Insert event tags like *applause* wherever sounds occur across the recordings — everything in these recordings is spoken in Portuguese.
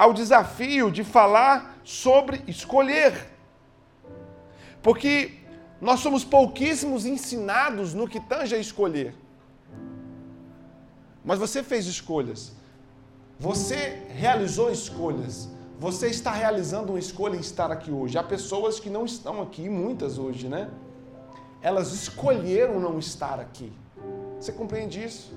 ao desafio de falar sobre escolher. Porque nós somos pouquíssimos ensinados no que tange a escolher. Mas você fez escolhas. Você realizou escolhas. Você está realizando uma escolha em estar aqui hoje. Há pessoas que não estão aqui, muitas hoje, né? Elas escolheram não estar aqui. Você compreende isso?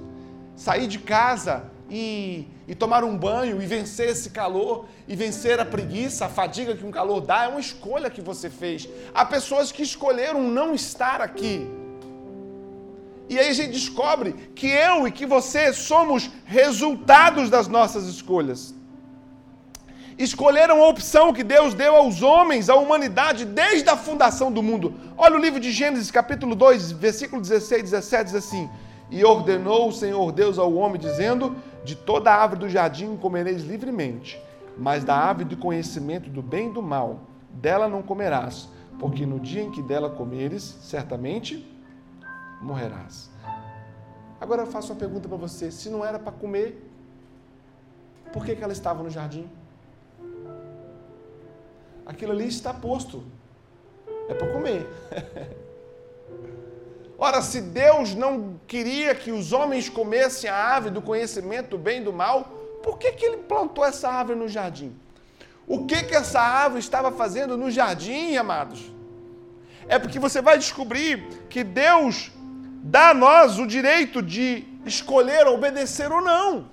Sair de casa e, e, tomar um banho e vencer esse calor e vencer a preguiça, a fadiga que um calor dá, é uma escolha que você fez. Há pessoas que escolheram não estar aqui. E aí a gente descobre que eu e que você somos resultados das nossas escolhas. Escolheram a opção que Deus deu aos homens, à humanidade, desde a fundação do mundo. Olha o livro de Gênesis, capítulo 2, versículo 16 e 17, diz assim: E ordenou o Senhor Deus ao homem, dizendo: de toda a árvore do jardim comereis livremente, mas da árvore do conhecimento do bem e do mal, dela não comerás, porque no dia em que dela comeres, certamente morrerás. Agora eu faço uma pergunta para você: se não era para comer, por que, que ela estava no jardim? Aquilo ali está posto, é para comer. *laughs* Ora, se Deus não queria que os homens comessem a árvore do conhecimento do bem e do mal, por que, que ele plantou essa árvore no jardim? O que, que essa árvore estava fazendo no jardim, amados? É porque você vai descobrir que Deus dá a nós o direito de escolher obedecer ou não.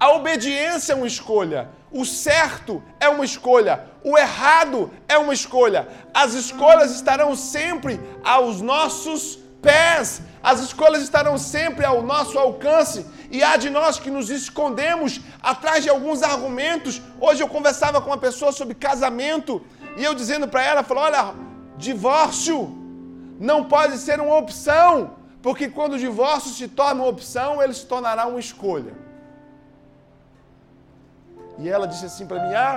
A obediência é uma escolha. O certo é uma escolha, o errado é uma escolha. As escolhas estarão sempre aos nossos pés, as escolhas estarão sempre ao nosso alcance. E há de nós que nos escondemos atrás de alguns argumentos. Hoje eu conversava com uma pessoa sobre casamento e eu dizendo para ela, falou: "Olha, divórcio não pode ser uma opção, porque quando o divórcio se torna uma opção, ele se tornará uma escolha." E ela disse assim para mim: Ah,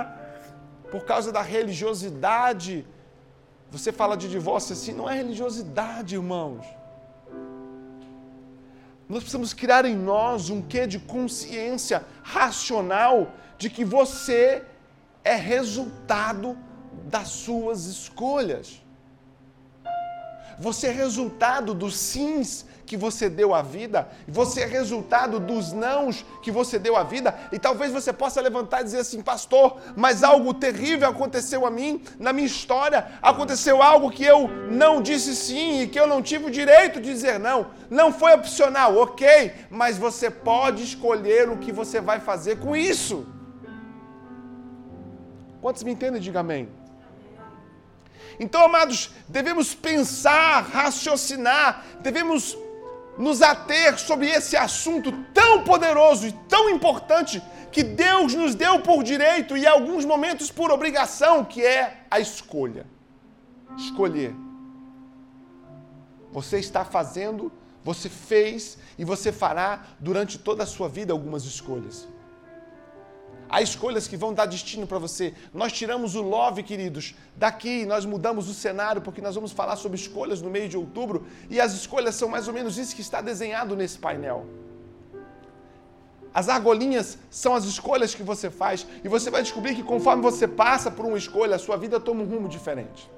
por causa da religiosidade, você fala de divórcio assim, não é religiosidade, irmãos. Nós precisamos criar em nós um quê de consciência racional de que você é resultado das suas escolhas. Você é resultado dos sims que você deu à vida, você é resultado dos nãos que você deu à vida, e talvez você possa levantar e dizer assim, pastor, mas algo terrível aconteceu a mim, na minha história, aconteceu algo que eu não disse sim e que eu não tive o direito de dizer não. Não foi opcional, ok, mas você pode escolher o que você vai fazer com isso. Quantos me entendem? Diga amém. Então, amados, devemos pensar, raciocinar, devemos nos ater sobre esse assunto tão poderoso e tão importante que Deus nos deu por direito e em alguns momentos por obrigação, que é a escolha. Escolher. Você está fazendo, você fez e você fará durante toda a sua vida algumas escolhas. Há escolhas que vão dar destino para você. Nós tiramos o love, queridos, daqui, nós mudamos o cenário, porque nós vamos falar sobre escolhas no mês de outubro, e as escolhas são mais ou menos isso que está desenhado nesse painel. As argolinhas são as escolhas que você faz, e você vai descobrir que conforme você passa por uma escolha, a sua vida toma um rumo diferente.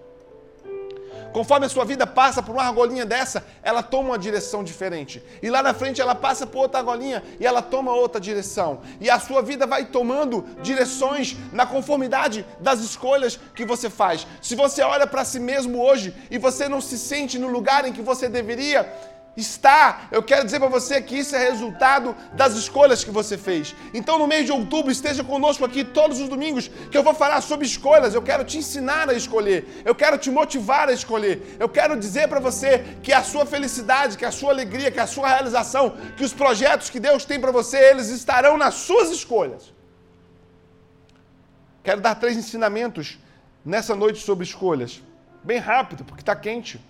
Conforme a sua vida passa por uma argolinha dessa, ela toma uma direção diferente. E lá na frente ela passa por outra argolinha e ela toma outra direção. E a sua vida vai tomando direções na conformidade das escolhas que você faz. Se você olha para si mesmo hoje e você não se sente no lugar em que você deveria, está. Eu quero dizer para você que isso é resultado das escolhas que você fez. Então, no mês de outubro, esteja conosco aqui todos os domingos, que eu vou falar sobre escolhas. Eu quero te ensinar a escolher. Eu quero te motivar a escolher. Eu quero dizer para você que a sua felicidade, que a sua alegria, que a sua realização, que os projetos que Deus tem para você, eles estarão nas suas escolhas. Quero dar três ensinamentos nessa noite sobre escolhas. Bem rápido, porque está quente.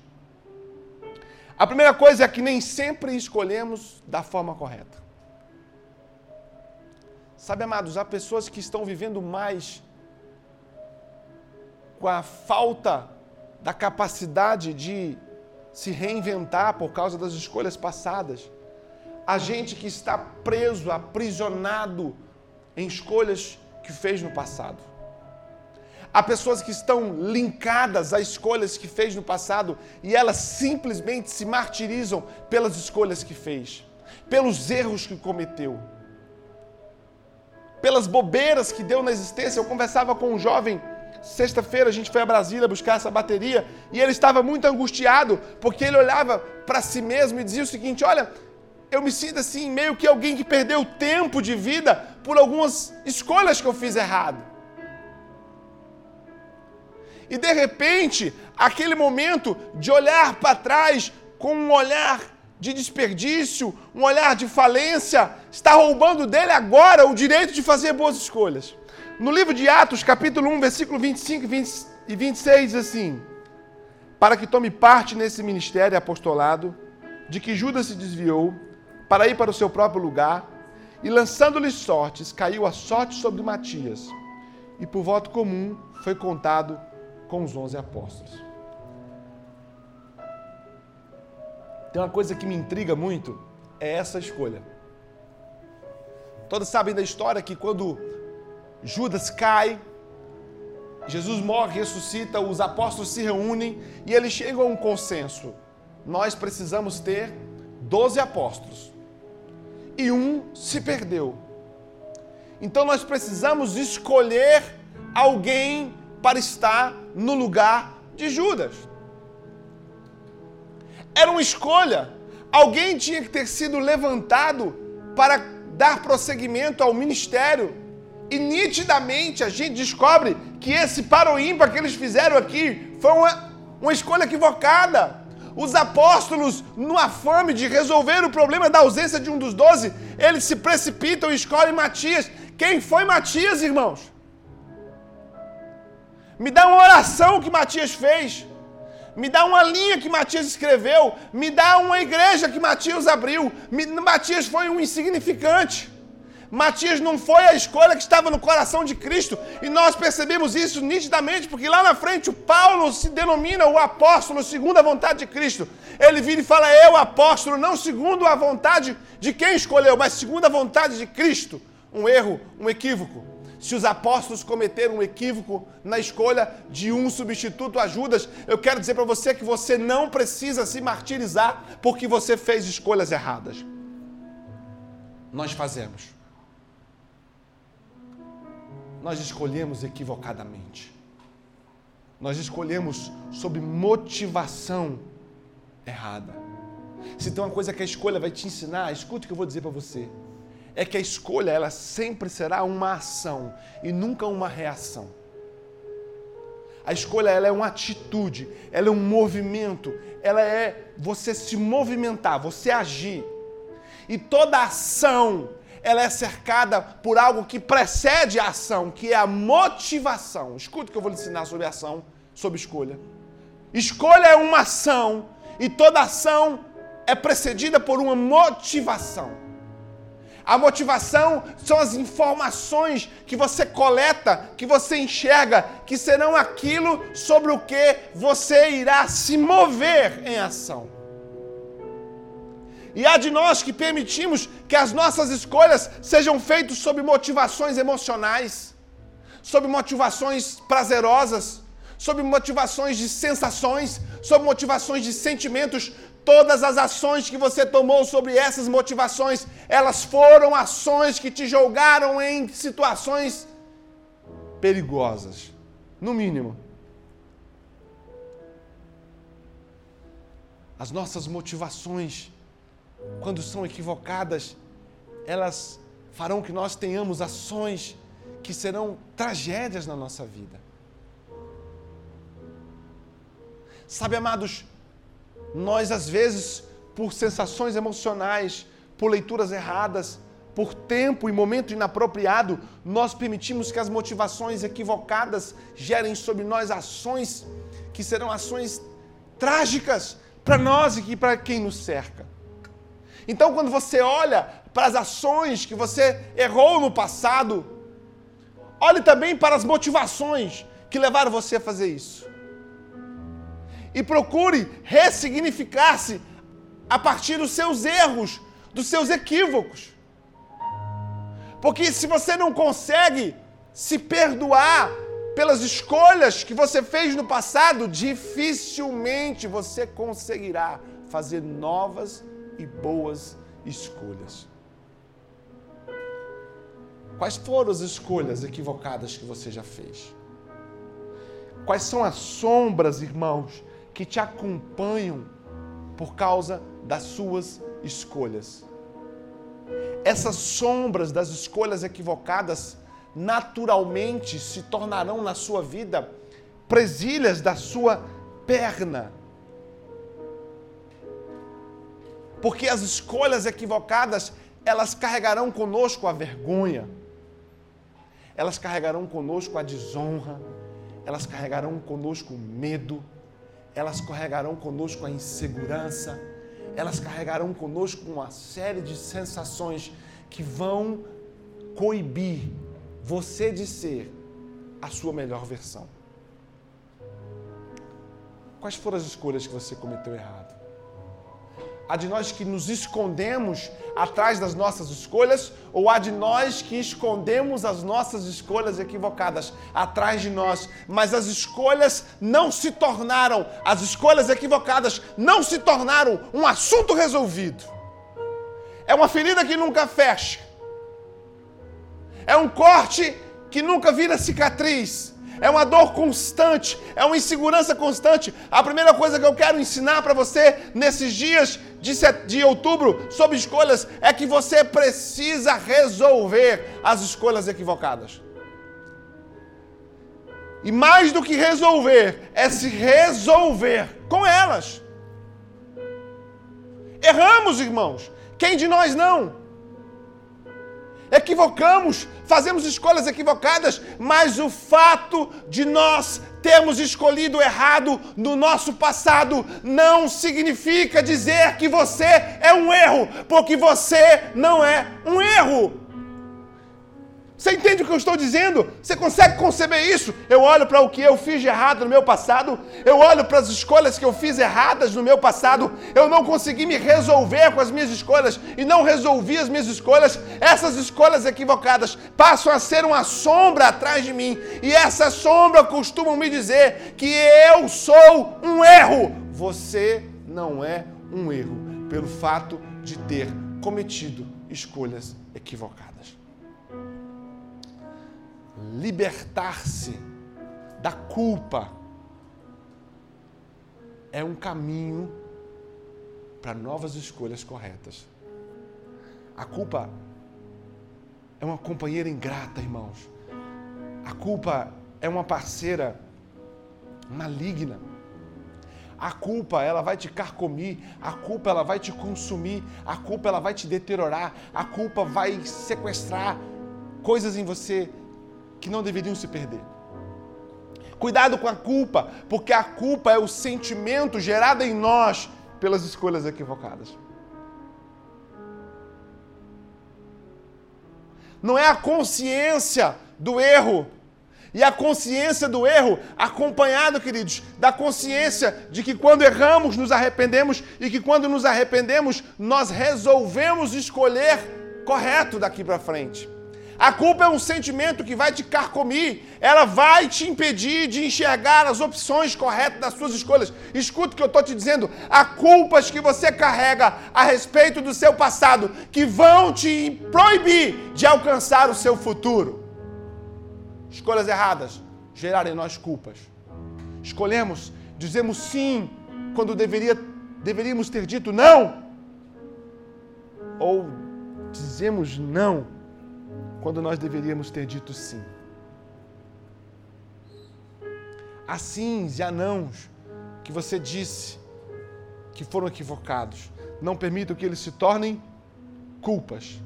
A primeira coisa é que nem sempre escolhemos da forma correta. Sabe, amados, há pessoas que estão vivendo mais com a falta da capacidade de se reinventar por causa das escolhas passadas. A gente que está preso, aprisionado em escolhas que fez no passado. Há pessoas que estão linkadas a escolhas que fez no passado e elas simplesmente se martirizam pelas escolhas que fez, pelos erros que cometeu, pelas bobeiras que deu na existência. Eu conversava com um jovem, sexta-feira a gente foi a Brasília buscar essa bateria e ele estava muito angustiado porque ele olhava para si mesmo e dizia o seguinte: Olha, eu me sinto assim, meio que alguém que perdeu tempo de vida por algumas escolhas que eu fiz errado. E de repente, aquele momento de olhar para trás com um olhar de desperdício, um olhar de falência, está roubando dele agora o direito de fazer boas escolhas. No livro de Atos, capítulo 1, versículo 25 e 26, diz assim: Para que tome parte nesse ministério apostolado, de que Judas se desviou, para ir para o seu próprio lugar, e lançando-lhe sortes, caiu a sorte sobre Matias, e por voto comum foi contado com os onze apóstolos. Tem uma coisa que me intriga muito, é essa escolha. Todos sabem da história que quando Judas cai, Jesus morre, ressuscita, os apóstolos se reúnem e eles chegam a um consenso. Nós precisamos ter doze apóstolos. E um se perdeu. Então nós precisamos escolher alguém para estar no lugar de Judas. Era uma escolha. Alguém tinha que ter sido levantado para dar prosseguimento ao ministério. E nitidamente a gente descobre que esse paroímpa que eles fizeram aqui foi uma, uma escolha equivocada. Os apóstolos, no afame de resolver o problema da ausência de um dos doze, eles se precipitam e escolhem Matias. Quem foi Matias, irmãos? Me dá uma oração que Matias fez. Me dá uma linha que Matias escreveu. Me dá uma igreja que Matias abriu. Matias foi um insignificante. Matias não foi a escolha que estava no coração de Cristo. E nós percebemos isso nitidamente, porque lá na frente o Paulo se denomina o apóstolo segundo a vontade de Cristo. Ele vira e fala: Eu, apóstolo, não segundo a vontade de quem escolheu, mas segundo a vontade de Cristo. Um erro, um equívoco se os apóstolos cometeram um equívoco na escolha de um substituto a Judas, eu quero dizer para você que você não precisa se martirizar porque você fez escolhas erradas. Nós fazemos. Nós escolhemos equivocadamente. Nós escolhemos sob motivação errada. Se tem uma coisa que a escolha vai te ensinar, escute o que eu vou dizer para você é que a escolha ela sempre será uma ação e nunca uma reação. A escolha ela é uma atitude, ela é um movimento, ela é você se movimentar, você agir. E toda ação ela é cercada por algo que precede a ação, que é a motivação. Escuta o que eu vou lhe ensinar sobre ação, sobre escolha. Escolha é uma ação e toda ação é precedida por uma motivação. A motivação são as informações que você coleta, que você enxerga, que serão aquilo sobre o que você irá se mover em ação. E há de nós que permitimos que as nossas escolhas sejam feitas sob motivações emocionais, sob motivações prazerosas, sob motivações de sensações, sob motivações de sentimentos, Todas as ações que você tomou sobre essas motivações, elas foram ações que te jogaram em situações perigosas, no mínimo. As nossas motivações, quando são equivocadas, elas farão que nós tenhamos ações que serão tragédias na nossa vida. Sabe, amados, nós, às vezes, por sensações emocionais, por leituras erradas, por tempo e momento inapropriado, nós permitimos que as motivações equivocadas gerem sobre nós ações que serão ações trágicas para nós e para quem nos cerca. Então, quando você olha para as ações que você errou no passado, olhe também para as motivações que levaram você a fazer isso e procure ressignificar-se a partir dos seus erros, dos seus equívocos. Porque se você não consegue se perdoar pelas escolhas que você fez no passado, dificilmente você conseguirá fazer novas e boas escolhas. Quais foram as escolhas equivocadas que você já fez? Quais são as sombras, irmãos, que te acompanham por causa das suas escolhas? Essas sombras das escolhas equivocadas naturalmente se tornarão na sua vida presilhas da sua perna. Porque as escolhas equivocadas, elas carregarão conosco a vergonha, elas carregarão conosco a desonra, elas carregarão conosco o medo, elas carregarão conosco a insegurança, elas carregarão conosco uma série de sensações que vão coibir você de ser a sua melhor versão. Quais foram as escolhas que você cometeu errado? Há de nós que nos escondemos atrás das nossas escolhas ou há de nós que escondemos as nossas escolhas equivocadas atrás de nós, mas as escolhas não se tornaram, as escolhas equivocadas não se tornaram um assunto resolvido. É uma ferida que nunca fecha. É um corte que nunca vira cicatriz é uma dor constante, é uma insegurança constante. A primeira coisa que eu quero ensinar para você nesses dias de, de outubro sobre escolhas é que você precisa resolver as escolhas equivocadas. E mais do que resolver, é se resolver com elas. Erramos, irmãos. Quem de nós não? Equivocamos, fazemos escolhas equivocadas, mas o fato de nós termos escolhido errado no nosso passado não significa dizer que você é um erro, porque você não é um erro. Você entende o que eu estou dizendo? Você consegue conceber isso? Eu olho para o que eu fiz de errado no meu passado, eu olho para as escolhas que eu fiz erradas no meu passado, eu não consegui me resolver com as minhas escolhas e não resolvi as minhas escolhas. Essas escolhas equivocadas passam a ser uma sombra atrás de mim, e essa sombra costumam me dizer que eu sou um erro. Você não é um erro pelo fato de ter cometido escolhas equivocadas libertar-se da culpa é um caminho para novas escolhas corretas. A culpa é uma companheira ingrata, irmãos. A culpa é uma parceira maligna. A culpa, ela vai te carcomir, a culpa ela vai te consumir, a culpa ela vai te deteriorar, a culpa vai sequestrar coisas em você que não deveriam se perder. Cuidado com a culpa, porque a culpa é o sentimento gerado em nós pelas escolhas equivocadas. Não é a consciência do erro. E a consciência do erro, acompanhado, queridos, da consciência de que quando erramos, nos arrependemos e que quando nos arrependemos, nós resolvemos escolher correto daqui para frente. A culpa é um sentimento que vai te carcomir, ela vai te impedir de enxergar as opções corretas das suas escolhas. Escuta o que eu estou te dizendo: há culpas que você carrega a respeito do seu passado que vão te proibir de alcançar o seu futuro. Escolhas erradas gerarem em nós culpas. Escolhemos, dizemos sim quando deveria, deveríamos ter dito não. Ou dizemos não quando nós deveríamos ter dito sim. Assim, e anãos que você disse que foram equivocados, não permita que eles se tornem culpas.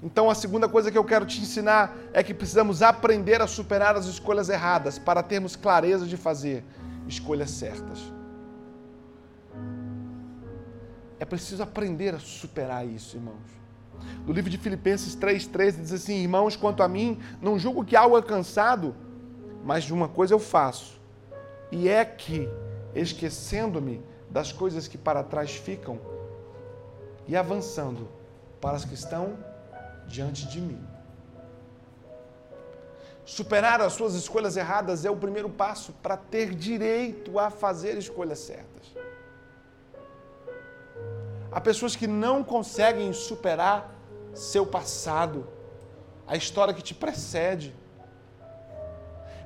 Então, a segunda coisa que eu quero te ensinar é que precisamos aprender a superar as escolhas erradas para termos clareza de fazer escolhas certas. É preciso aprender a superar isso, irmãos. No livro de Filipenses 3,13 diz assim: Irmãos, quanto a mim, não julgo que algo alcançado, mas de uma coisa eu faço, e é que, esquecendo-me das coisas que para trás ficam e avançando para as que estão diante de mim. Superar as suas escolhas erradas é o primeiro passo para ter direito a fazer escolhas certas. Há pessoas que não conseguem superar seu passado, a história que te precede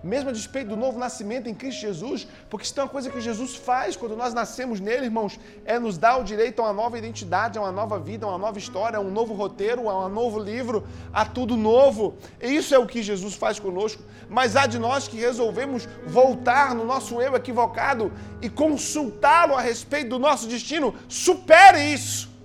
mesmo a despeito do novo nascimento em Cristo Jesus, porque isso é uma coisa que Jesus faz quando nós nascemos nele, irmãos, é nos dar o direito a uma nova identidade, a uma nova vida, a uma nova história, a um novo roteiro, a um novo livro, a tudo novo. E isso é o que Jesus faz conosco. Mas há de nós que resolvemos voltar no nosso eu equivocado e consultá-lo a respeito do nosso destino. Supere isso.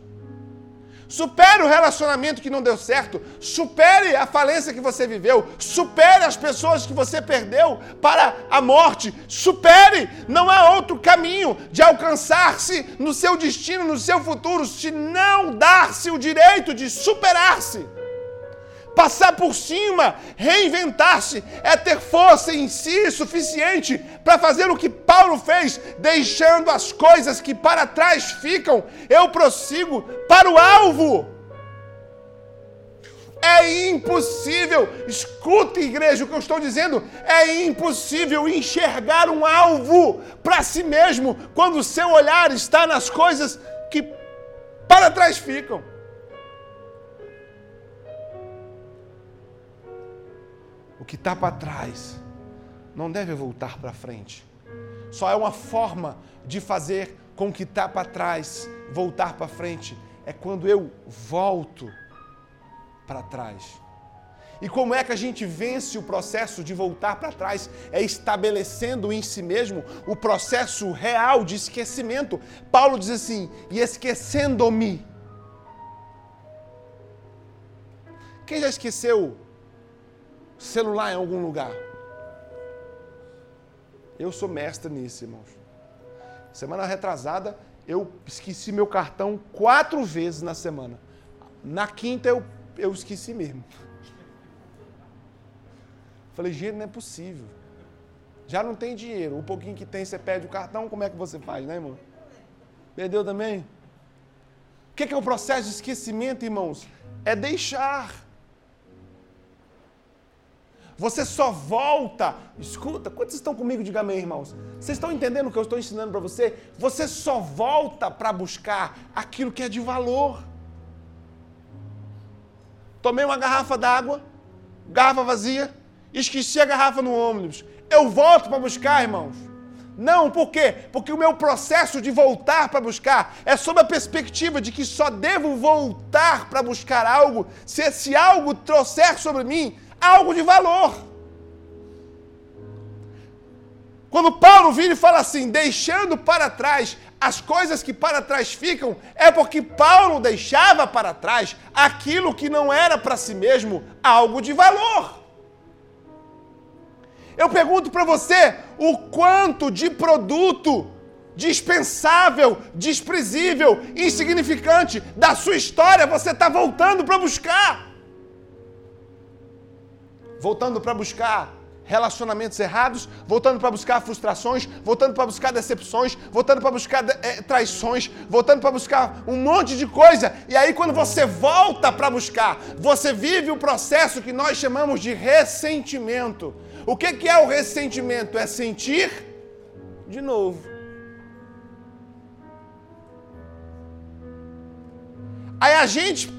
Supere o relacionamento que não deu certo. Supere a falência que você viveu. Supere as pessoas que você perdeu para a morte. Supere. Não há outro caminho de alcançar-se no seu destino, no seu futuro, se não dar-se o direito de superar-se passar por cima, reinventar-se, é ter força em si suficiente para fazer o que Paulo fez, deixando as coisas que para trás ficam, eu prossigo para o alvo. É impossível, escuta igreja o que eu estou dizendo, é impossível enxergar um alvo para si mesmo quando o seu olhar está nas coisas que para trás ficam. O que está para trás não deve voltar para frente. Só é uma forma de fazer com que está para trás voltar para frente. É quando eu volto para trás. E como é que a gente vence o processo de voltar para trás? É estabelecendo em si mesmo o processo real de esquecimento. Paulo diz assim: e esquecendo-me. Quem já esqueceu celular em algum lugar. Eu sou mestre nisso, irmãos. Semana retrasada, eu esqueci meu cartão quatro vezes na semana. Na quinta, eu, eu esqueci mesmo. Falei, gente, não é possível. Já não tem dinheiro. O pouquinho que tem, você pede o cartão, como é que você faz, né, irmão? Perdeu também? O que é o processo de esquecimento, irmãos? É deixar. Você só volta. Escuta, quantos estão comigo? Diga amém, irmãos. Vocês estão entendendo o que eu estou ensinando para você? Você só volta para buscar aquilo que é de valor. Tomei uma garrafa d'água, garrafa vazia, esqueci a garrafa no ônibus. Eu volto para buscar, irmãos. Não, por quê? Porque o meu processo de voltar para buscar é sob a perspectiva de que só devo voltar para buscar algo se esse algo trouxer sobre mim algo de valor. Quando Paulo vira e fala assim, deixando para trás as coisas que para trás ficam, é porque Paulo deixava para trás aquilo que não era para si mesmo algo de valor. Eu pergunto para você o quanto de produto dispensável, desprezível, insignificante da sua história você está voltando para buscar voltando para buscar relacionamentos errados, voltando para buscar frustrações, voltando para buscar decepções, voltando para buscar é, traições, voltando para buscar um monte de coisa. E aí, quando você volta para buscar, você vive o processo que nós chamamos de ressentimento. O que, que é o ressentimento? É sentir de novo. Aí a gente,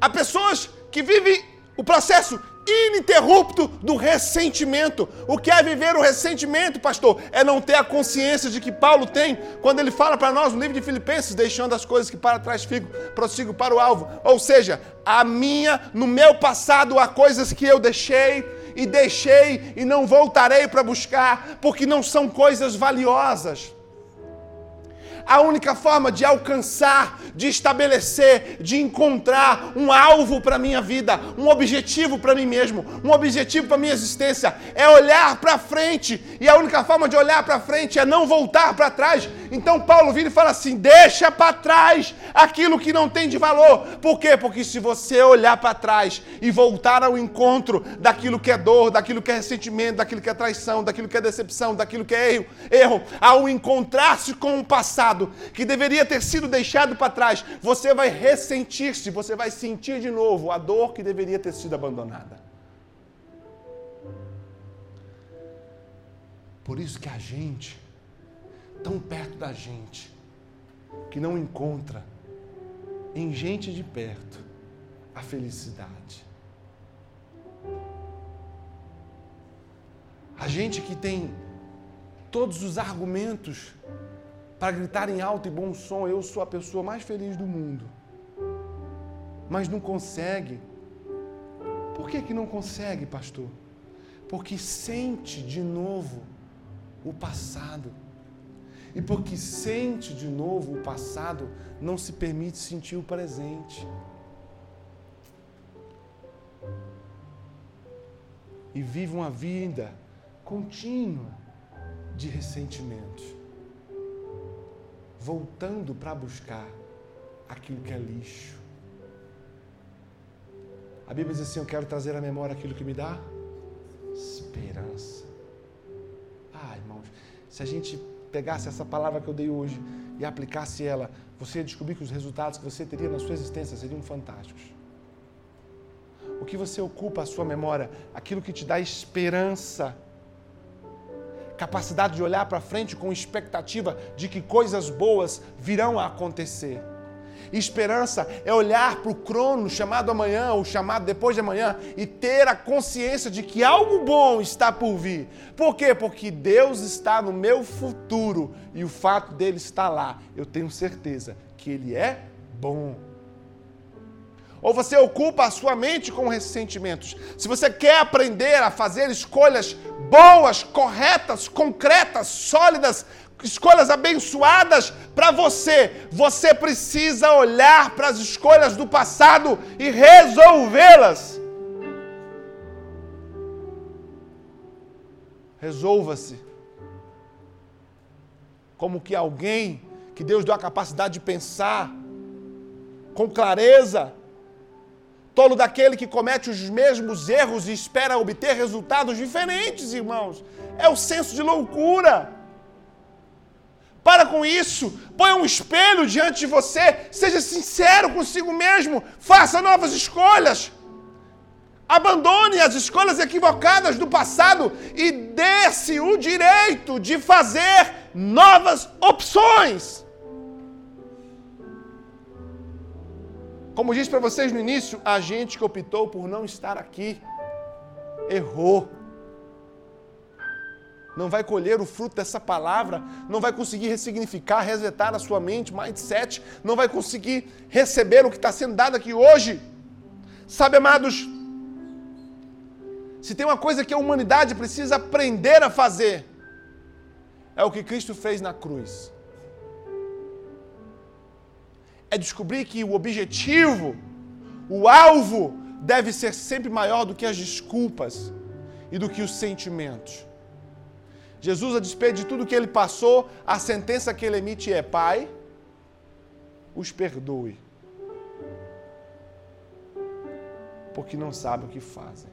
há pessoas que vivem o processo ininterrupto do ressentimento. O que é viver o ressentimento, pastor? É não ter a consciência de que Paulo tem quando ele fala para nós no livro de Filipenses, deixando as coisas que para trás ficam, prossigo para o alvo. Ou seja, a minha, no meu passado, há coisas que eu deixei e deixei e não voltarei para buscar, porque não são coisas valiosas. A única forma de alcançar, de estabelecer, de encontrar um alvo para a minha vida, um objetivo para mim mesmo, um objetivo para minha existência, é olhar para frente. E a única forma de olhar para frente é não voltar para trás. Então Paulo vira e fala assim: deixa para trás aquilo que não tem de valor. Por quê? Porque se você olhar para trás e voltar ao encontro daquilo que é dor, daquilo que é ressentimento, daquilo que é traição, daquilo que é decepção, daquilo que é erro, erro ao encontrar-se com o passado, passado, que deveria ter sido deixado para trás, você vai ressentir-se, você vai sentir de novo a dor que deveria ter sido abandonada. Por isso que a gente, tão perto da gente, que não encontra em gente de perto a felicidade. A gente que tem todos os argumentos para gritar em alto e bom som: Eu sou a pessoa mais feliz do mundo. Mas não consegue. Por que, que não consegue, pastor? Porque sente de novo o passado. E porque sente de novo o passado, não se permite sentir o presente. E vive uma vida contínua de ressentimentos, voltando para buscar aquilo que é lixo. A Bíblia diz assim: Eu quero trazer à memória aquilo que me dá esperança. Ah, irmãos, se a gente pegasse essa palavra que eu dei hoje e aplicasse ela, você ia descobrir que os resultados que você teria na sua existência seriam fantásticos. O que você ocupa a sua memória, aquilo que te dá esperança capacidade de olhar para frente com expectativa de que coisas boas virão a acontecer. Esperança é olhar para o crono chamado amanhã ou chamado depois de amanhã e ter a consciência de que algo bom está por vir. Por quê? Porque Deus está no meu futuro e o fato dele estar lá, eu tenho certeza que ele é bom. Ou você ocupa a sua mente com ressentimentos. Se você quer aprender a fazer escolhas boas, corretas, concretas, sólidas, escolhas abençoadas para você, você precisa olhar para as escolhas do passado e resolvê-las. Resolva-se. Como que alguém que Deus deu a capacidade de pensar com clareza, Tolo daquele que comete os mesmos erros e espera obter resultados diferentes, irmãos. É o senso de loucura. Para com isso, põe um espelho diante de você, seja sincero consigo mesmo, faça novas escolhas. Abandone as escolhas equivocadas do passado e dê-se o direito de fazer novas opções. Como disse para vocês no início, a gente que optou por não estar aqui errou. Não vai colher o fruto dessa palavra, não vai conseguir ressignificar, resetar a sua mente, mindset, não vai conseguir receber o que está sendo dado aqui hoje. Sabe, amados, se tem uma coisa que a humanidade precisa aprender a fazer, é o que Cristo fez na cruz é descobrir que o objetivo, o alvo, deve ser sempre maior do que as desculpas e do que os sentimentos. Jesus, a despeito de tudo que ele passou, a sentença que ele emite é: Pai, os perdoe, porque não sabem o que fazem.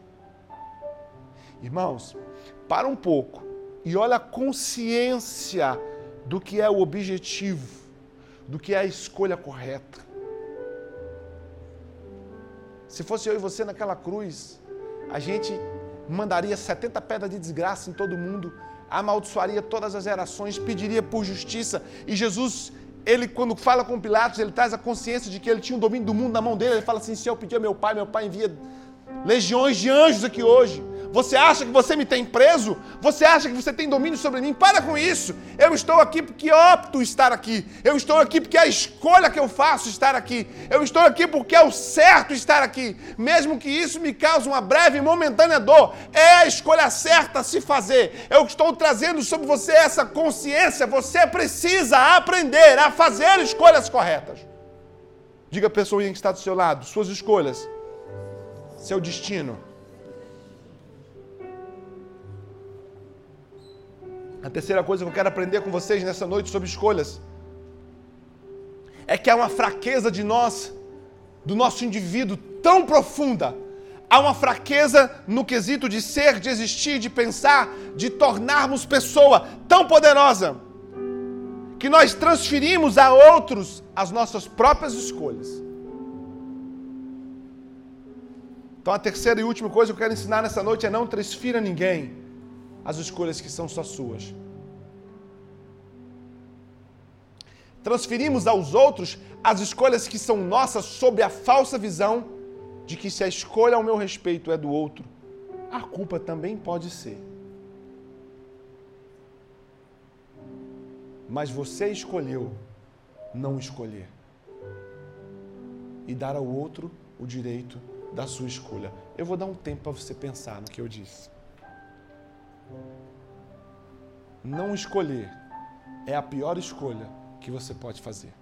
Irmãos, para um pouco e olha a consciência do que é o objetivo do que é a escolha correta. Se fosse eu e você naquela cruz, a gente mandaria 70 pedras de desgraça em todo mundo, amaldiçoaria todas as gerações, pediria por justiça. E Jesus, ele quando fala com Pilatos, ele traz a consciência de que ele tinha o domínio do mundo na mão dele. Ele fala assim: se eu pedir a meu pai, meu pai envia legiões de anjos aqui hoje. Você acha que você me tem preso? Você acha que você tem domínio sobre mim? Para com isso. Eu estou aqui porque opto estar aqui. Eu estou aqui porque é a escolha que eu faço estar aqui. Eu estou aqui porque é o certo estar aqui. Mesmo que isso me cause uma breve e momentânea dor, é a escolha certa a se fazer. Eu estou trazendo sobre você essa consciência. Você precisa aprender a fazer escolhas corretas. Diga a pessoa que está do seu lado, suas escolhas, seu destino A terceira coisa que eu quero aprender com vocês nessa noite sobre escolhas é que há uma fraqueza de nós, do nosso indivíduo, tão profunda. Há uma fraqueza no quesito de ser, de existir, de pensar, de tornarmos pessoa tão poderosa que nós transferimos a outros as nossas próprias escolhas. Então, a terceira e última coisa que eu quero ensinar nessa noite é não transfira ninguém as escolhas que são só suas. Transferimos aos outros as escolhas que são nossas sob a falsa visão de que se a escolha ao meu respeito é do outro, a culpa também pode ser. Mas você escolheu não escolher e dar ao outro o direito da sua escolha. Eu vou dar um tempo para você pensar no que eu disse. Não escolher é a pior escolha que você pode fazer.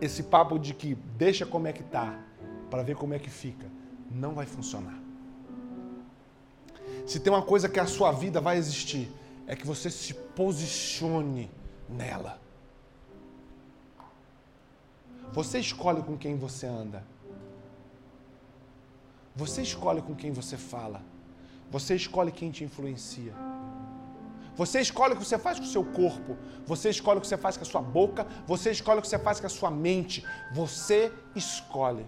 Esse papo de que deixa como é que tá para ver como é que fica, não vai funcionar. Se tem uma coisa que a sua vida vai existir, é que você se posicione nela. Você escolhe com quem você anda. Você escolhe com quem você fala. Você escolhe quem te influencia. Você escolhe o que você faz com o seu corpo. Você escolhe o que você faz com a sua boca. Você escolhe o que você faz com a sua mente. Você escolhe.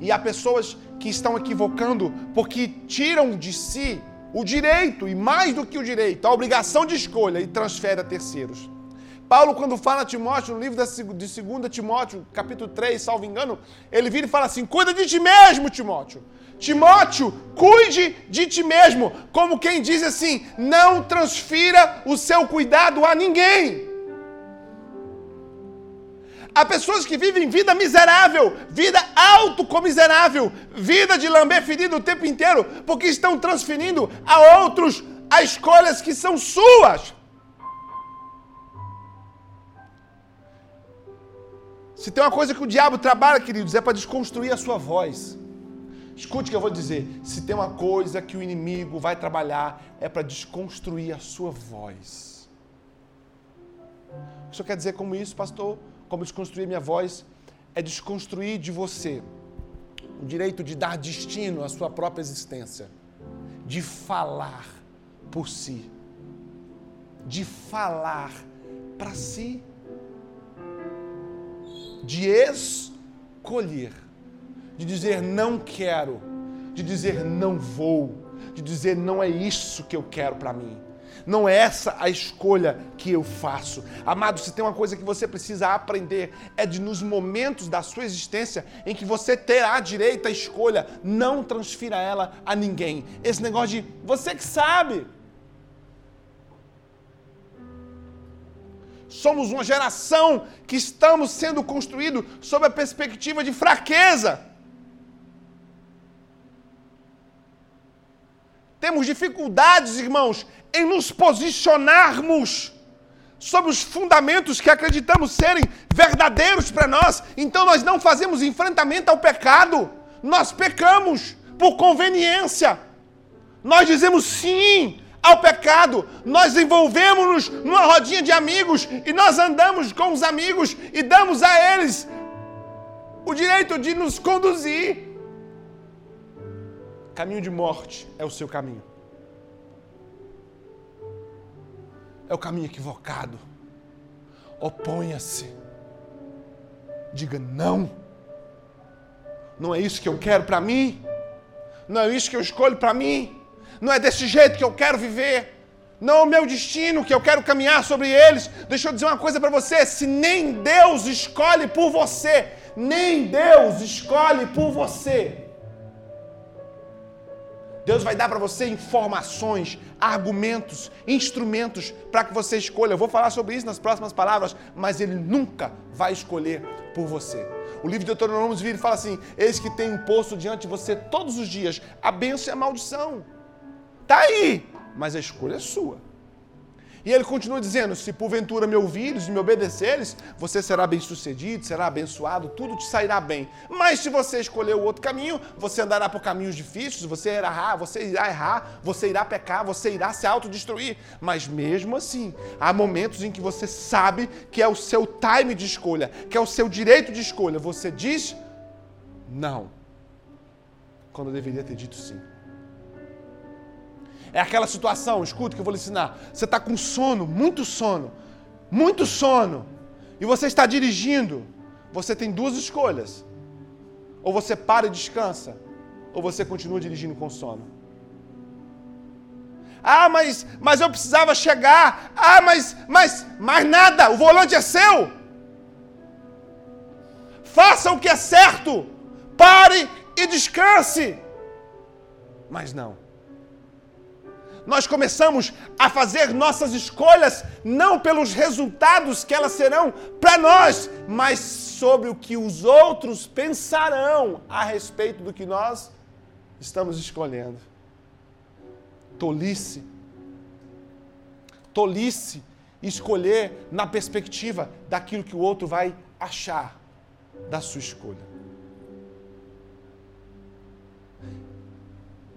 E há pessoas que estão equivocando porque tiram de si o direito, e mais do que o direito, a obrigação de escolha e transfere a terceiros. Paulo, quando fala a Timóteo, no livro de 2 Timóteo, capítulo 3, salvo engano, ele vira e fala assim: cuida de ti mesmo, Timóteo. Timóteo, cuide de ti mesmo. Como quem diz assim: não transfira o seu cuidado a ninguém. Há pessoas que vivem vida miserável, vida autocomiserável, vida de lamber ferido o tempo inteiro, porque estão transferindo a outros as escolhas que são suas. Se tem uma coisa que o diabo trabalha, queridos, é para desconstruir a sua voz. Escute o que eu vou dizer. Se tem uma coisa que o inimigo vai trabalhar, é para desconstruir a sua voz. O que o senhor quer dizer como isso, pastor? Como desconstruir minha voz? É desconstruir de você o direito de dar destino à sua própria existência, de falar por si, de falar para si, de escolher de dizer não quero, de dizer não vou, de dizer não é isso que eu quero para mim. Não é essa a escolha que eu faço. Amado, se tem uma coisa que você precisa aprender, é de nos momentos da sua existência em que você terá direito à escolha, não transfira ela a ninguém. Esse negócio de você que sabe. Somos uma geração que estamos sendo construídos sob a perspectiva de fraqueza. Temos dificuldades, irmãos, em nos posicionarmos sobre os fundamentos que acreditamos serem verdadeiros para nós. Então nós não fazemos enfrentamento ao pecado. Nós pecamos por conveniência. Nós dizemos sim ao pecado. Nós envolvemos-nos numa rodinha de amigos e nós andamos com os amigos e damos a eles o direito de nos conduzir. Caminho de morte é o seu caminho. É o caminho equivocado. Oponha-se. Diga não. Não é isso que eu quero para mim. Não é isso que eu escolho para mim. Não é desse jeito que eu quero viver. Não é o meu destino que eu quero caminhar sobre eles. Deixa eu dizer uma coisa para você: se nem Deus escolhe por você, nem Deus escolhe por você, Deus vai dar para você informações, argumentos, instrumentos para que você escolha. Eu vou falar sobre isso nas próximas palavras, mas Ele nunca vai escolher por você. O livro de Deuteronômio vira e fala assim: Eis que tem imposto diante de você todos os dias a bênção e a maldição. Está aí, mas a escolha é sua. E ele continua dizendo: Se porventura me ouvires e me obedeceres, você será bem sucedido, será abençoado, tudo te sairá bem. Mas se você escolher o outro caminho, você andará por caminhos difíceis, você irá errar, você irá errar, você irá pecar, você irá se autodestruir. Mas mesmo assim, há momentos em que você sabe que é o seu time de escolha, que é o seu direito de escolha. Você diz não, quando deveria ter dito sim. É aquela situação, escuta que eu vou lhe ensinar. Você está com sono, muito sono, muito sono, e você está dirigindo. Você tem duas escolhas. Ou você para e descansa, Ou você continua dirigindo com sono? Ah, mas, mas eu precisava chegar. Ah, mas, mas, mas nada, o volante é seu. Faça o que é certo. Pare e descanse. Mas não. Nós começamos a fazer nossas escolhas não pelos resultados que elas serão para nós, mas sobre o que os outros pensarão a respeito do que nós estamos escolhendo. Tolice. Tolice escolher na perspectiva daquilo que o outro vai achar da sua escolha.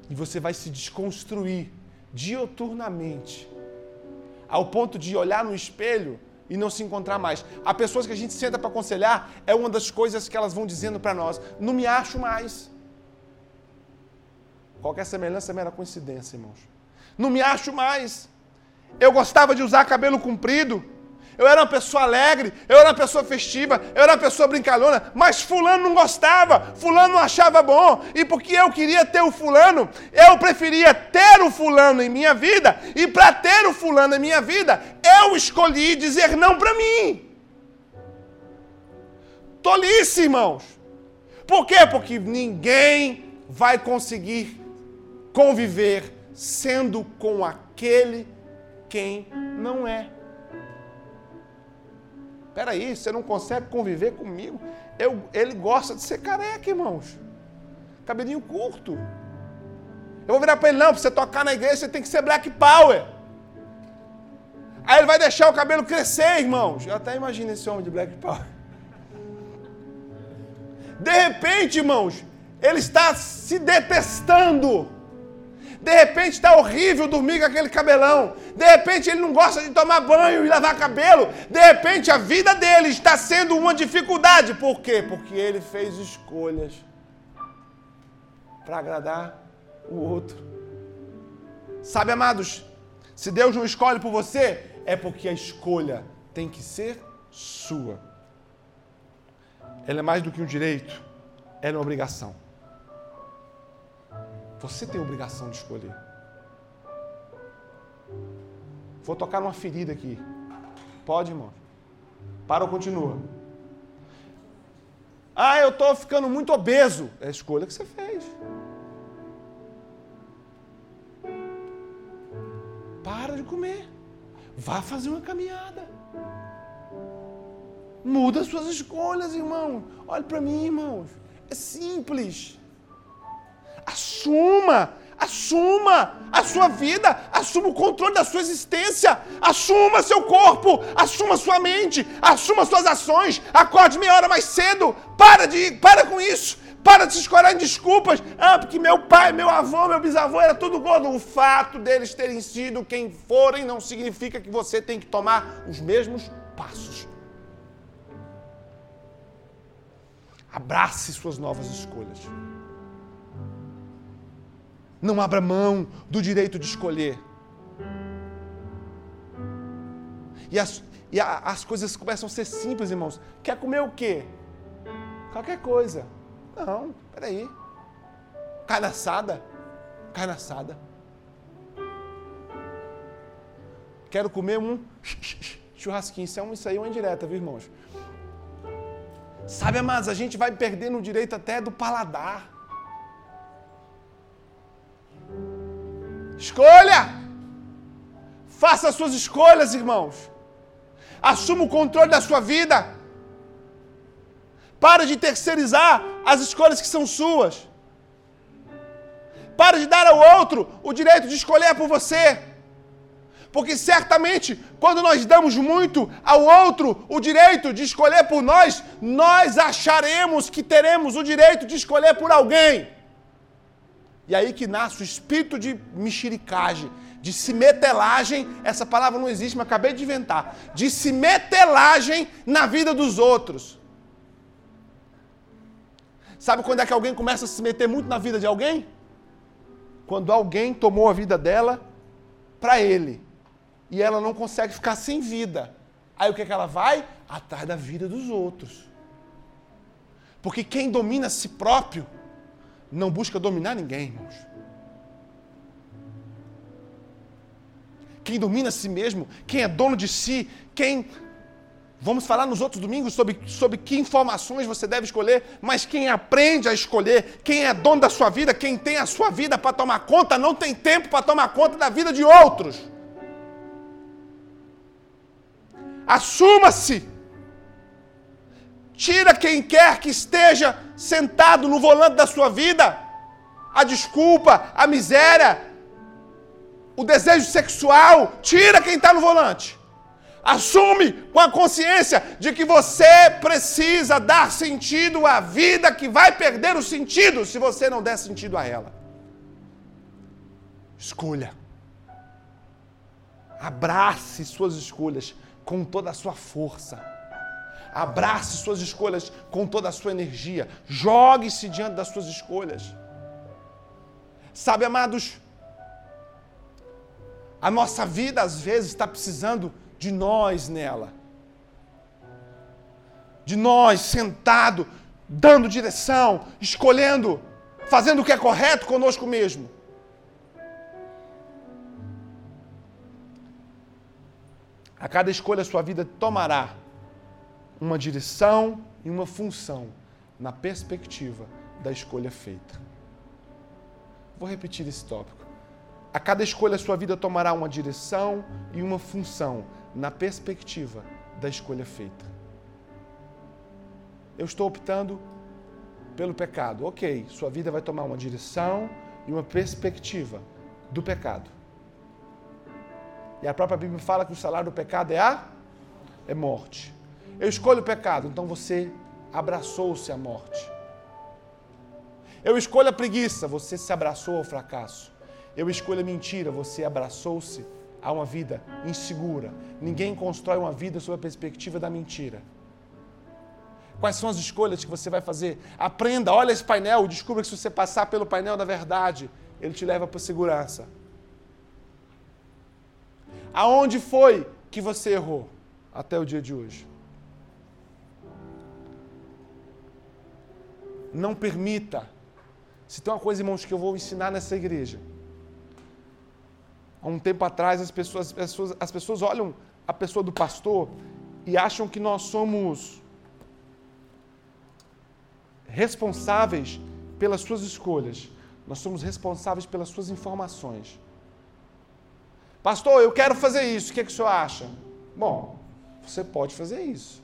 E você vai se desconstruir dioturnamente, ao ponto de olhar no espelho e não se encontrar mais. Há pessoas que a gente senta para aconselhar, é uma das coisas que elas vão dizendo para nós: não me acho mais. Qualquer semelhança é mera coincidência, irmãos. Não me acho mais. Eu gostava de usar cabelo comprido. Eu era uma pessoa alegre, eu era uma pessoa festiva, eu era uma pessoa brincalhona, mas fulano não gostava, fulano não achava bom, e porque eu queria ter o fulano, eu preferia ter o fulano em minha vida, e para ter o fulano em minha vida, eu escolhi dizer não para mim. Tolice, irmãos. Por quê? Porque ninguém vai conseguir conviver sendo com aquele quem não é. Espera aí, você não consegue conviver comigo? Eu, ele gosta de ser careca, irmãos. Cabelinho curto. Eu vou virar para ele, não, para você tocar na igreja, você tem que ser black power. Aí ele vai deixar o cabelo crescer, irmãos. Eu até imagino esse homem de black power. De repente, irmãos, ele está se detestando. De repente está horrível dormir com aquele cabelão. De repente ele não gosta de tomar banho e lavar cabelo. De repente a vida dele está sendo uma dificuldade. Por quê? Porque ele fez escolhas para agradar o outro. Sabe, amados, se Deus não escolhe por você, é porque a escolha tem que ser sua. Ela é mais do que um direito, ela é uma obrigação. Você tem a obrigação de escolher. Vou tocar numa ferida aqui. Pode, irmão? Para ou continua? Ah, eu estou ficando muito obeso. É a escolha que você fez. Para de comer. Vá fazer uma caminhada. Muda suas escolhas, irmão. Olhe para mim, irmãos. É simples. Assuma, assuma a sua vida, assuma o controle da sua existência, assuma seu corpo, assuma sua mente, assuma suas ações, acorde meia hora mais cedo, para de, para com isso, para de se escorar em desculpas. Ah, porque meu pai, meu avô, meu bisavô era tudo gordo. O fato deles terem sido quem forem não significa que você tem que tomar os mesmos passos. Abrace suas novas escolhas. Não abra mão do direito de escolher. E as, e a, as coisas começam a ser simples, irmãos. Quer comer o quê? Qualquer coisa. Não, peraí. Carne assada. Carne assada. Quero comer um *laughs* churrasquinho. Isso, é um, isso aí é uma indireta, viu, irmãos? Sabe, amados, a gente vai perdendo o direito até do paladar. Escolha! Faça as suas escolhas, irmãos. Assuma o controle da sua vida. Para de terceirizar as escolhas que são suas. Para de dar ao outro o direito de escolher por você. Porque certamente, quando nós damos muito ao outro o direito de escolher por nós, nós acharemos que teremos o direito de escolher por alguém. E aí que nasce o espírito de mexericagem, de cimetelagem. Essa palavra não existe, mas acabei de inventar. De cimetelagem na vida dos outros. Sabe quando é que alguém começa a se meter muito na vida de alguém? Quando alguém tomou a vida dela para ele. E ela não consegue ficar sem vida. Aí o que, é que ela vai? Atrás da vida dos outros. Porque quem domina a si próprio não busca dominar ninguém, irmãos. Quem domina a si mesmo, quem é dono de si, quem. Vamos falar nos outros domingos sobre, sobre que informações você deve escolher, mas quem aprende a escolher, quem é dono da sua vida, quem tem a sua vida para tomar conta, não tem tempo para tomar conta da vida de outros. Assuma-se. Tira quem quer que esteja sentado no volante da sua vida. A desculpa, a miséria, o desejo sexual. Tira quem está no volante. Assume com a consciência de que você precisa dar sentido à vida que vai perder o sentido se você não der sentido a ela. Escolha. Abrace suas escolhas com toda a sua força. Abrace suas escolhas com toda a sua energia. Jogue-se diante das suas escolhas. Sabe, amados, a nossa vida às vezes está precisando de nós nela. De nós sentado, dando direção, escolhendo, fazendo o que é correto conosco mesmo. A cada escolha a sua vida tomará uma direção e uma função na perspectiva da escolha feita. Vou repetir esse tópico. A cada escolha, a sua vida tomará uma direção e uma função na perspectiva da escolha feita. Eu estou optando pelo pecado. Ok, sua vida vai tomar uma direção e uma perspectiva do pecado. E a própria Bíblia fala que o salário do pecado é a é morte. Eu escolho o pecado, então você abraçou-se à morte. Eu escolho a preguiça, você se abraçou ao fracasso. Eu escolho a mentira, você abraçou-se a uma vida insegura. Ninguém constrói uma vida sob a perspectiva da mentira. Quais são as escolhas que você vai fazer? Aprenda, olha esse painel, descubra que se você passar pelo painel da verdade, ele te leva para segurança. Aonde foi que você errou até o dia de hoje? Não permita. Se tem uma coisa, irmãos, que eu vou ensinar nessa igreja. Há um tempo atrás, as pessoas, as pessoas, as pessoas olham a pessoa do pastor e acham que nós somos responsáveis pelas suas escolhas. Nós somos responsáveis pelas suas informações. Pastor, eu quero fazer isso, o que, é que o senhor acha? Bom, você pode fazer isso.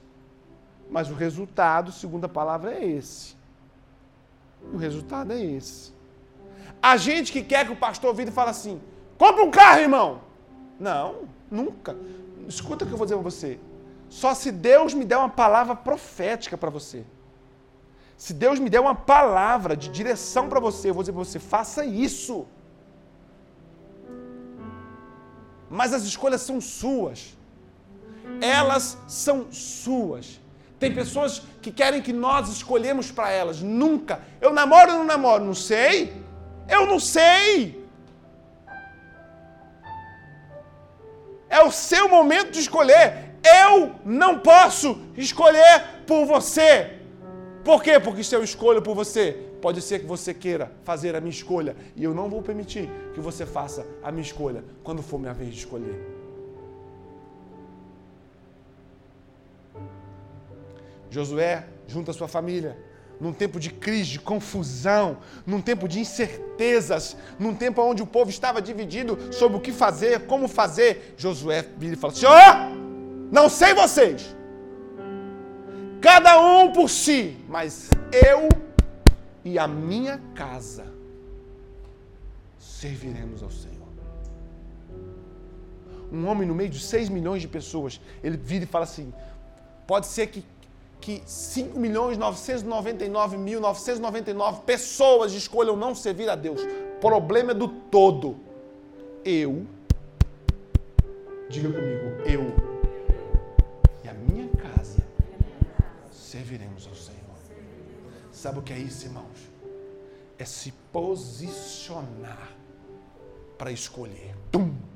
Mas o resultado, segundo a palavra, é esse. O resultado é esse. A gente que quer que o pastor vire e fale assim: compra um carro, irmão. Não, nunca. Escuta o que eu vou dizer para você. Só se Deus me der uma palavra profética para você. Se Deus me der uma palavra de direção para você, eu vou dizer para você: faça isso. Mas as escolhas são suas. Elas são suas. Tem pessoas que querem que nós escolhemos para elas. Nunca. Eu namoro ou não namoro? Não sei. Eu não sei. É o seu momento de escolher. Eu não posso escolher por você. Por quê? Porque se eu escolho por você, pode ser que você queira fazer a minha escolha e eu não vou permitir que você faça a minha escolha quando for minha vez de escolher. Josué junta sua família num tempo de crise, de confusão, num tempo de incertezas, num tempo onde o povo estava dividido sobre o que fazer, como fazer. Josué vira e fala: Senhor, não sei vocês, cada um por si, mas eu e a minha casa serviremos ao Senhor. Um homem no meio de 6 milhões de pessoas, ele vira e fala assim: pode ser que que 5 milhões 999 mil 999 pessoas escolham não servir a Deus. Problema é do todo. Eu, diga comigo, eu e a minha casa serviremos ao Senhor. Sabe o que é isso, irmãos? É se posicionar para escolher. Tum!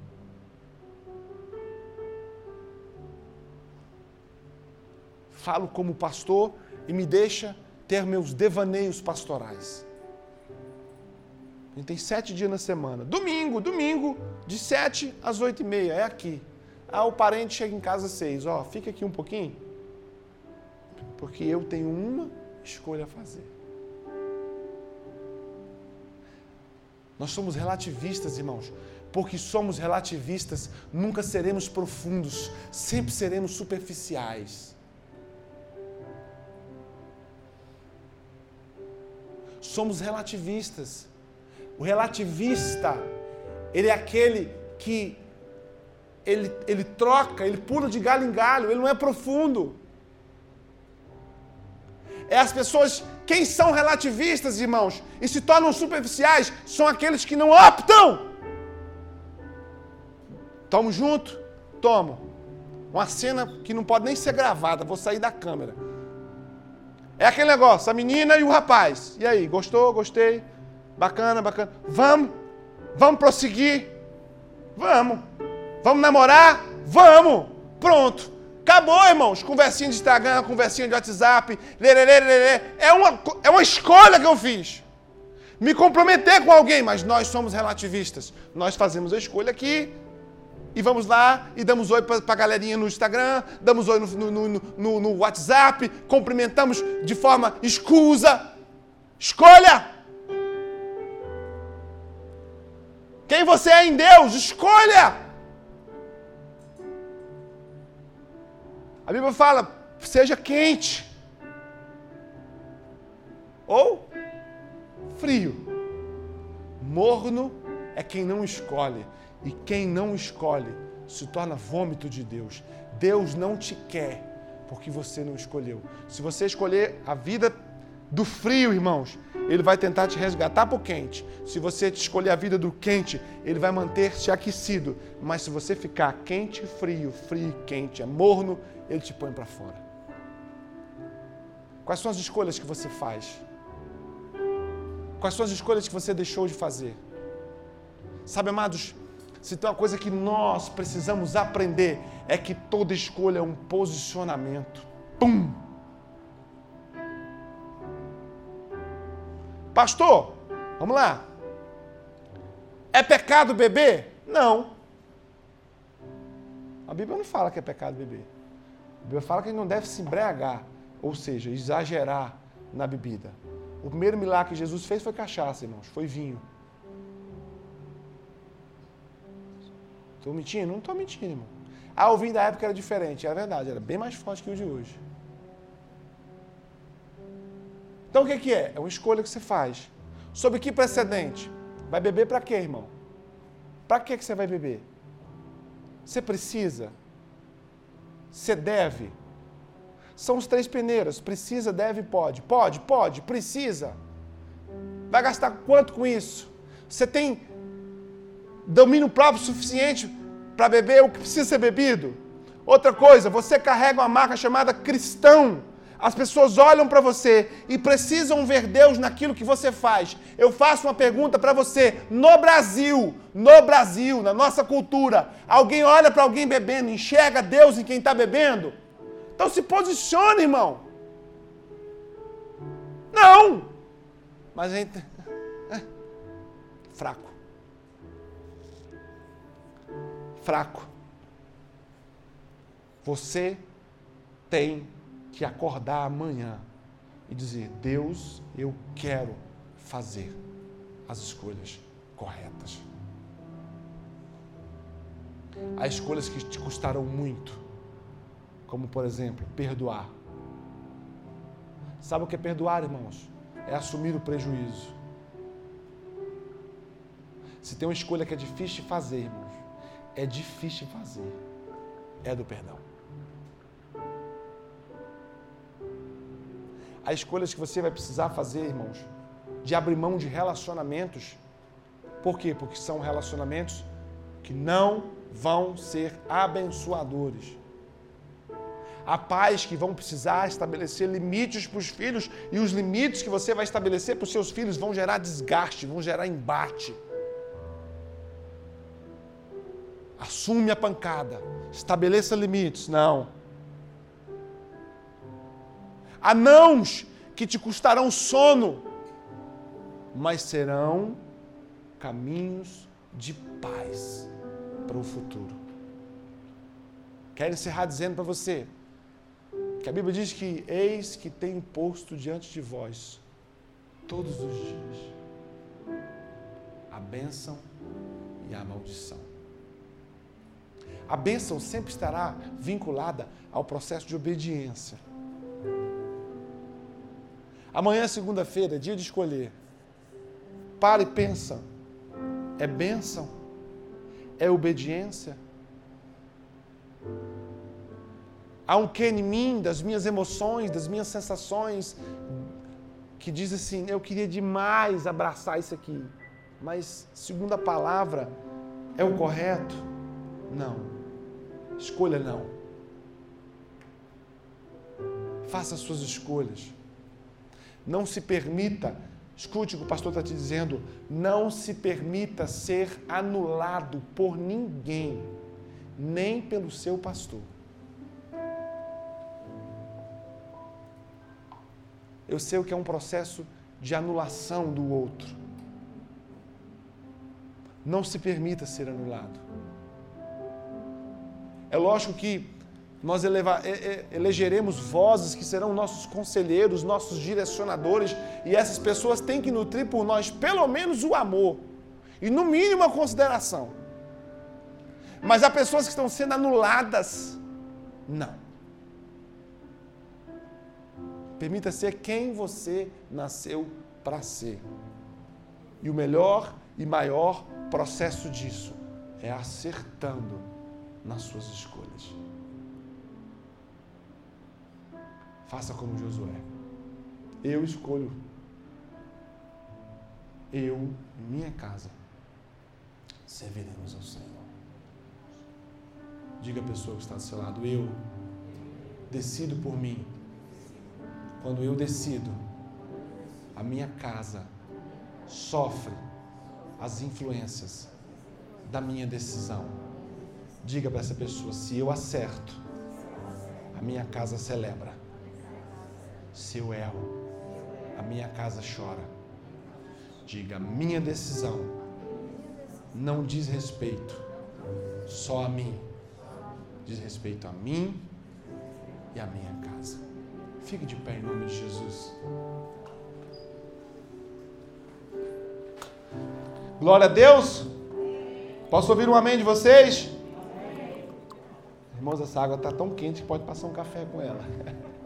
Falo como pastor e me deixa ter meus devaneios pastorais. A gente tem sete dias na semana. Domingo, domingo, de sete às oito e meia, é aqui. Ah, o parente chega em casa às seis. Ó, fica aqui um pouquinho. Porque eu tenho uma escolha a fazer. Nós somos relativistas, irmãos. Porque somos relativistas, nunca seremos profundos, sempre seremos superficiais. Somos relativistas. O relativista, ele é aquele que ele, ele troca, ele pula de galho em galho, ele não é profundo. É as pessoas, quem são relativistas, irmãos, e se tornam superficiais, são aqueles que não optam. Tamo junto? Tomo. Uma cena que não pode nem ser gravada, vou sair da câmera. É aquele negócio, a menina e o rapaz. E aí, gostou? Gostei? Bacana, bacana. Vamos? Vamos prosseguir? Vamos. Vamos namorar? Vamos. Pronto. Acabou, irmãos. Conversinha de Instagram, conversinha de WhatsApp. É uma, é uma escolha que eu fiz. Me comprometer com alguém, mas nós somos relativistas. Nós fazemos a escolha aqui e vamos lá e damos oi para a galerinha no Instagram, damos oi no, no, no, no, WhatsApp, cumprimentamos de forma escusa. Escolha! Quem você é em Deus, escolha! A Bíblia fala: seja quente ou frio. Morno é quem não escolhe, e quem não escolhe se torna vômito de Deus. Deus não te quer porque você não escolheu. Se você escolher a vida do frio, irmãos, ele vai tentar te resgatar para o quente. Se você escolher a vida do quente, ele vai manter-se aquecido. Mas se você ficar quente e frio, frio e quente, é morno, ele te põe para fora. Quais são as escolhas que você faz? Quais são as escolhas que você deixou de fazer? Sabe, amados, se tem uma coisa que nós precisamos aprender é que toda escolha é um posicionamento. Pum! Pastor, vamos lá. É pecado beber? Não. A Bíblia não fala que é pecado beber. A Bíblia fala que a gente não deve se embriagar, ou seja, exagerar na bebida. O primeiro milagre que Jesus fez foi cachaça, irmãos, foi vinho. Estou mentindo? Não estou mentindo, irmão. Ah, o vinho da época era diferente, era verdade, era bem mais forte que o de hoje. Então o que, que é? É uma escolha que você faz. Sob que precedente? Vai beber para quê, irmão? Para que você vai beber? Você precisa? Você deve. São os três peneiras: precisa, deve, pode. Pode, pode, precisa. Vai gastar quanto com isso? Você tem domínio próprio suficiente para beber o que precisa ser bebido? Outra coisa, você carrega uma marca chamada cristão. As pessoas olham para você e precisam ver Deus naquilo que você faz. Eu faço uma pergunta para você. No Brasil, no Brasil, na nossa cultura, alguém olha para alguém bebendo, enxerga Deus em quem está bebendo? Então se posicione, irmão. Não! Mas a gente. É, fraco. Fraco. Você tem que acordar amanhã e dizer: Deus, eu quero fazer as escolhas corretas. Há escolhas que te custarão muito, como por exemplo, perdoar. Sabe o que é perdoar, irmãos? É assumir o prejuízo. Se tem uma escolha que é difícil de fazer, irmãos, é difícil fazer, é do perdão. Há escolhas que você vai precisar fazer, irmãos, de abrir mão de relacionamentos. Por quê? Porque são relacionamentos que não vão ser abençoadores. Há pais que vão precisar estabelecer limites para os filhos e os limites que você vai estabelecer para os seus filhos vão gerar desgaste, vão gerar embate. Assume a pancada, estabeleça limites. Não. Anãos que te custarão sono, mas serão caminhos de paz para o futuro. Quero encerrar dizendo para você que a Bíblia diz que eis que tenho posto diante de vós todos os dias a bênção e a maldição. A bênção sempre estará vinculada ao processo de obediência. Amanhã é segunda-feira, é dia de escolher. Para e pensa. É bênção? É obediência? Há um que em mim, das minhas emoções, das minhas sensações, que diz assim: eu queria demais abraçar isso aqui, mas, segundo a palavra, é o correto? Não. Escolha não. Faça as suas escolhas. Não se permita, escute o que o pastor está te dizendo, não se permita ser anulado por ninguém, nem pelo seu pastor. Eu sei o que é um processo de anulação do outro. Não se permita ser anulado. É lógico que nós eleva, elegeremos vozes que serão nossos conselheiros, nossos direcionadores, e essas pessoas têm que nutrir por nós pelo menos o amor e, no mínimo, a consideração. Mas há pessoas que estão sendo anuladas. Não. Permita ser quem você nasceu para ser. E o melhor e maior processo disso é acertando nas suas escolhas. Faça como Josué. Eu escolho. Eu minha casa serviremos ao Senhor. Diga à pessoa que está do seu lado: Eu decido por mim. Quando eu decido, a minha casa sofre as influências da minha decisão. Diga para essa pessoa: se eu acerto, a minha casa celebra. Se eu erro, a minha casa chora. Diga: minha decisão não diz respeito só a mim, diz respeito a mim e a minha casa. Fique de pé em nome de Jesus. Glória a Deus. Posso ouvir um amém de vocês? Irmãos, essa água está tão quente que pode passar um café com ela. *laughs*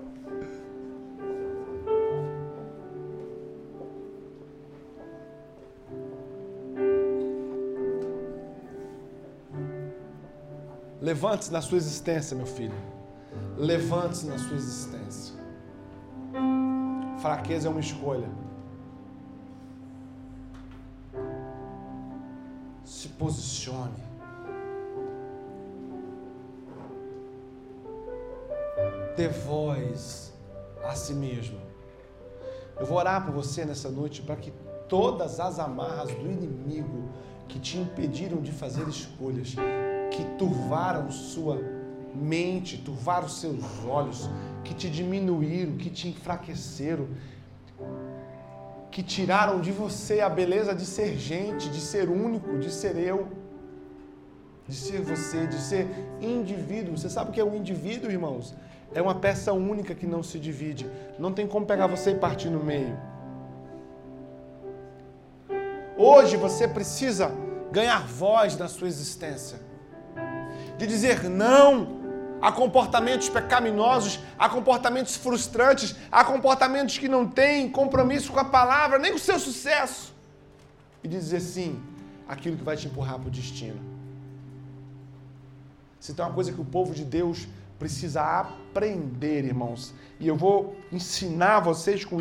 Levante-se na sua existência, meu filho. Levante-se na sua existência. Fraqueza é uma escolha. Se posicione. Dê voz a si mesmo. Eu vou orar por você nessa noite para que todas as amarras do inimigo que te impediram de fazer escolhas que turvaram sua mente, turvaram seus olhos, que te diminuíram, que te enfraqueceram, que tiraram de você a beleza de ser gente, de ser único, de ser eu, de ser você, de ser indivíduo. Você sabe o que é um indivíduo, irmãos? É uma peça única que não se divide. Não tem como pegar você e partir no meio. Hoje você precisa ganhar voz na sua existência de dizer não a comportamentos pecaminosos, a comportamentos frustrantes, a comportamentos que não têm compromisso com a palavra, nem com o seu sucesso. E dizer sim aquilo que vai te empurrar para o destino. Se tem uma coisa que o povo de Deus precisa aprender, irmãos, e eu vou ensinar vocês com